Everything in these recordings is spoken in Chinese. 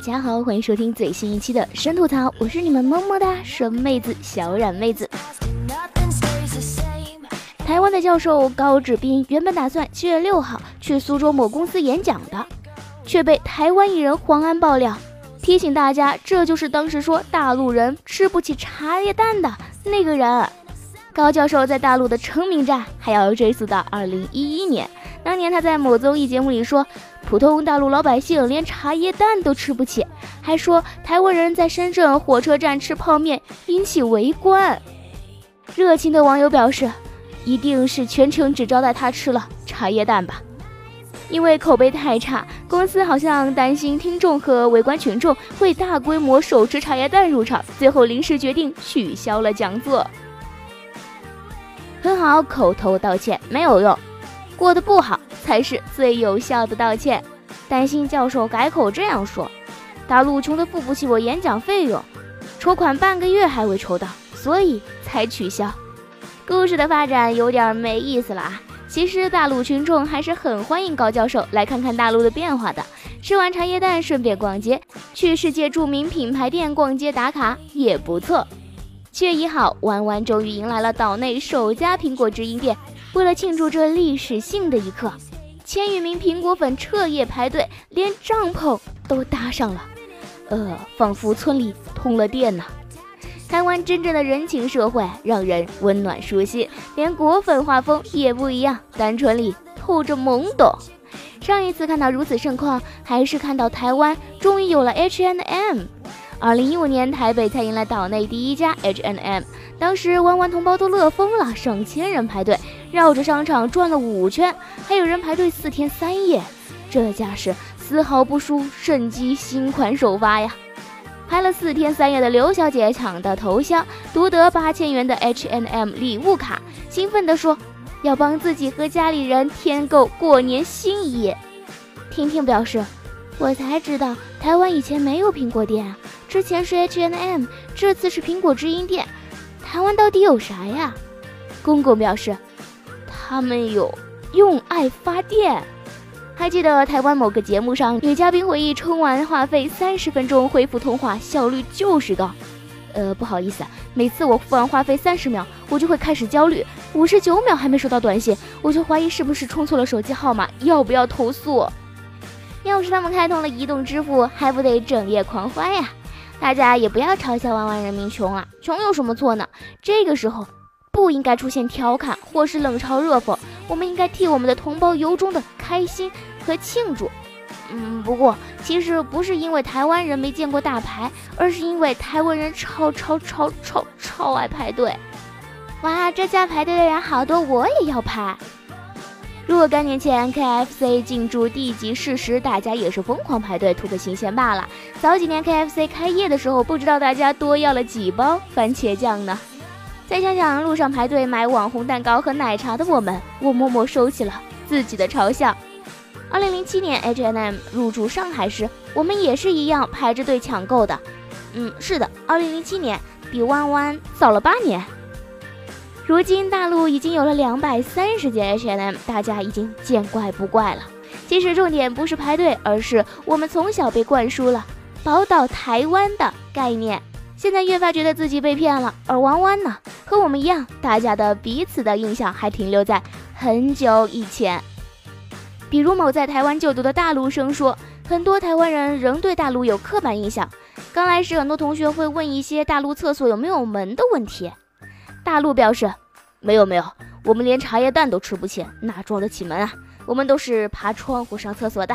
家好，欢迎收听最新一期的深吐槽，我是你们么么哒神妹子小冉妹子。台湾的教授高志斌原本打算七月六号去苏州某公司演讲的，却被台湾艺人黄安爆料，提醒大家，这就是当时说大陆人吃不起茶叶蛋的那个人。高教授在大陆的成名战还要追溯到二零一一年，当年他在某综艺节目里说，普通大陆老百姓连茶叶蛋都吃不起，还说台湾人在深圳火车站吃泡面引起围观。热情的网友表示。一定是全程只招待他吃了茶叶蛋吧，因为口碑太差，公司好像担心听众和围观群众会大规模手持茶叶蛋入场，最后临时决定取消了讲座。很好，口头道歉没有用，过得不好才是最有效的道歉。担心教授改口这样说：大陆穷得付不起我演讲费用，筹款半个月还未筹到，所以才取消。故事的发展有点没意思了啊！其实大陆群众还是很欢迎高教授来看看大陆的变化的。吃完茶叶蛋，顺便逛街，去世界著名品牌店逛街打卡也不错。七月一号，弯弯终于迎来了岛内首家苹果直营店。为了庆祝这历史性的一刻，千余名苹果粉彻夜排队，连帐篷都搭上了，呃，仿佛村里通了电呢。台湾真正的人情社会，让人温暖舒心，连果粉画风也不一样，单纯里透着懵懂。上一次看到如此盛况，还是看到台湾终于有了 H and M。二零一五年台北才迎来岛内第一家 H and M，当时弯弯同胞都乐疯了，上千人排队绕着商场转了五圈，还有人排队四天三夜，这架势丝毫不输盛基新款首发呀。拍了四天三夜的刘小姐抢到头香，独得八千元的 H N M 礼物卡，兴奋地说要帮自己和家里人添购过年新衣。婷婷表示，我才知道台湾以前没有苹果店啊，之前是 H N M，这次是苹果直营店，台湾到底有啥呀？公公表示，他们有用爱发电。还记得台湾某个节目上，女嘉宾回忆充完话费三十分钟恢复通话效率就是高。呃，不好意思啊，每次我付完话费三十秒，我就会开始焦虑，五十九秒还没收到短信，我就怀疑是不是充错了手机号码，要不要投诉？要是他们开通了移动支付，还不得整夜狂欢呀？大家也不要嘲笑万万人民穷啊，穷有什么错呢？这个时候不应该出现调侃或是冷嘲热讽，我们应该替我们的同胞由衷的开心。和庆祝，嗯，不过其实不是因为台湾人没见过大牌，而是因为台湾人超超超超超爱排队。哇，这家排队的人好多，我也要排。若干年前 KFC 进驻地级市时，大家也是疯狂排队图个新鲜罢了。早几年 KFC 开业的时候，不知道大家多要了几包番茄酱呢？再想想路上排队买网红蛋糕和奶茶的我们，我默默收起了自己的嘲笑。二零零七年，H&M 入驻上海时，我们也是一样排着队抢购的。嗯，是的，二零零七年比弯弯早了八年。如今大陆已经有了两百三十间 H&M，大家已经见怪不怪了。其实重点不是排队，而是我们从小被灌输了宝岛台湾的概念，现在越发觉得自己被骗了。而弯弯呢，和我们一样，大家的彼此的印象还停留在很久以前。比如某在台湾就读的大陆生说，很多台湾人仍对大陆有刻板印象。刚来时，很多同学会问一些大陆厕所有没有门的问题。大陆表示，没有没有，我们连茶叶蛋都吃不起，哪装得起门啊？我们都是爬窗户上厕所的。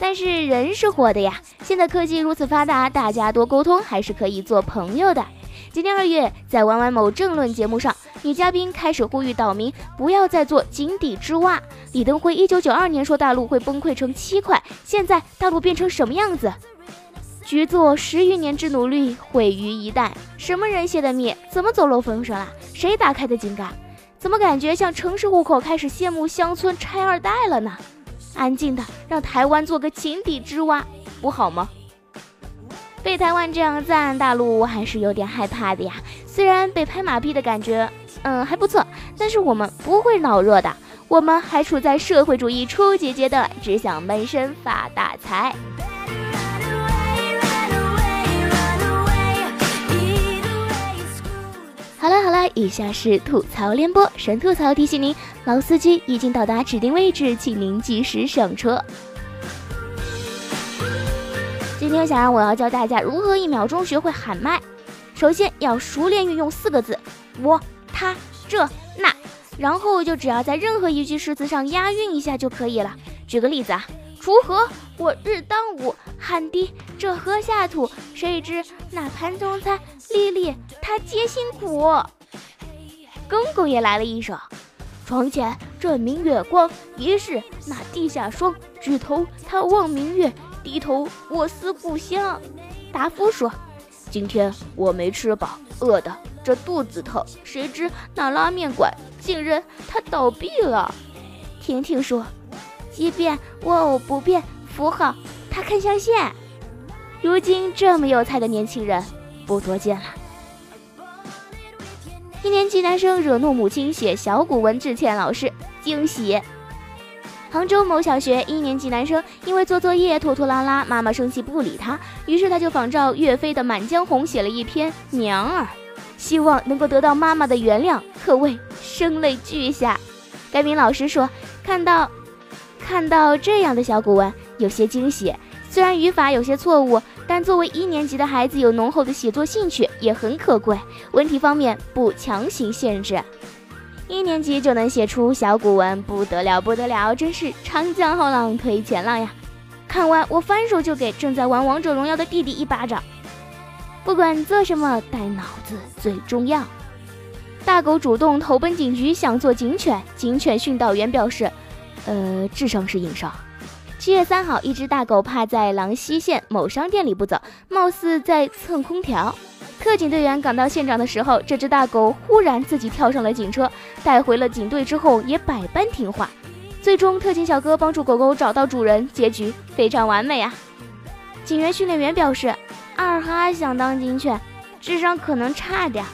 但是人是活的呀，现在科技如此发达，大家多沟通还是可以做朋友的。今年二月，在弯弯某政论节目上。女嘉宾开始呼吁岛民不要再做井底之蛙。李登辉一九九二年说大陆会崩溃成七块，现在大陆变成什么样子？局座十余年之努力毁于一旦，什么人泄的密？怎么走漏风声了？谁打开的井盖？怎么感觉像城市户口开始羡慕乡村拆二代了呢？安静的让台湾做个井底之蛙，不好吗？被台湾这样赞，大陆我还是有点害怕的呀。虽然被拍马屁的感觉，嗯，还不错，但是我们不会脑热的，我们还处在社会主义初级阶段，只想闷声发大财。好了好了，以下是吐槽联播，神吐槽提醒您，老司机已经到达指定位置，请您及时上车。今天想让我要教大家如何一秒钟学会喊麦。首先要熟练运用四个字我、他、这、那，然后就只要在任何一句诗词上押韵一下就可以了。举个例子啊，锄禾我日当午，汗滴这禾下土，谁知那盘中餐，粒粒他皆辛苦。公公也来了一首：床前这明月光，疑是那地下霜。举头他望明月。低头，我思故乡。达夫说：“今天我没吃饱，饿的这肚子疼。谁知那拉面馆竟然它倒闭了。”婷婷说：“即便我偶不变，符号他看象限。”如今这么有才的年轻人不多见了。一年级男生惹怒母亲，写小古文致歉老师，惊喜。杭州某小学一年级男生因为做作业拖拖拉拉，妈妈生气不理他，于是他就仿照岳飞的《满江红》写了一篇《娘儿》，希望能够得到妈妈的原谅，可谓声泪俱下。该名老师说：“看到看到这样的小古文，有些惊喜。虽然语法有些错误，但作为一年级的孩子，有浓厚的写作兴趣也很可贵。文体方面不强行限制。”一年级就能写出小古文，不得了，不得了，真是长江后浪推前浪呀！看完我反手就给正在玩王者荣耀的弟弟一巴掌。不管做什么，带脑子最重要。大狗主动投奔警局，想做警犬，警犬训导员表示：“呃，智商是硬伤。”七月三号，一只大狗趴在狼溪县某商店里不走，貌似在蹭空调。特警队员赶到现场的时候，这只大狗忽然自己跳上了警车，带回了警队之后也百般听话。最终，特警小哥帮助狗狗找到主人，结局非常完美啊！警员训练员表示，二哈想当警犬，智商可能差点。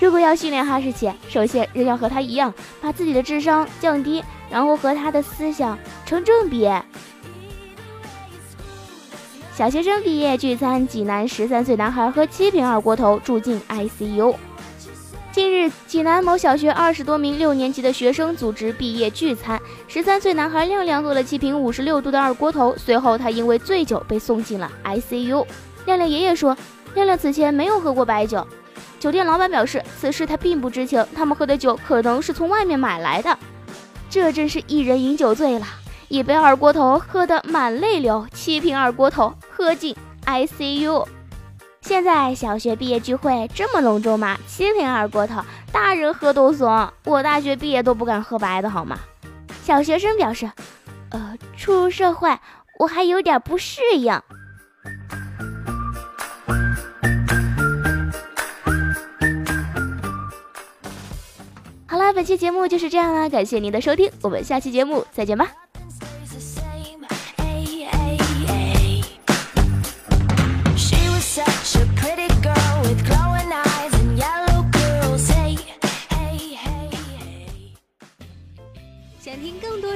如果要训练哈士奇，首先人要和他一样，把自己的智商降低，然后和他的思想成正比。小学生毕业聚餐，济南十三岁男孩喝七瓶二锅头住进 ICU。近日，济南某小学二十多名六年级的学生组织毕业聚餐，十三岁男孩亮亮喝了七瓶五十六度的二锅头，随后他因为醉酒被送进了 ICU。亮亮爷爷说，亮亮此前没有喝过白酒。酒店老板表示，此事他并不知情，他们喝的酒可能是从外面买来的。这真是一人饮酒醉了。一杯二锅头喝得满泪流，七瓶二锅头喝进 ICU。现在小学毕业聚会这么隆重吗？七瓶二锅头，大人喝都怂。我大学毕业都不敢喝白的好吗？小学生表示，呃，初入社会我还有点不适应。好了，本期节目就是这样啦，感谢您的收听，我们下期节目再见吧。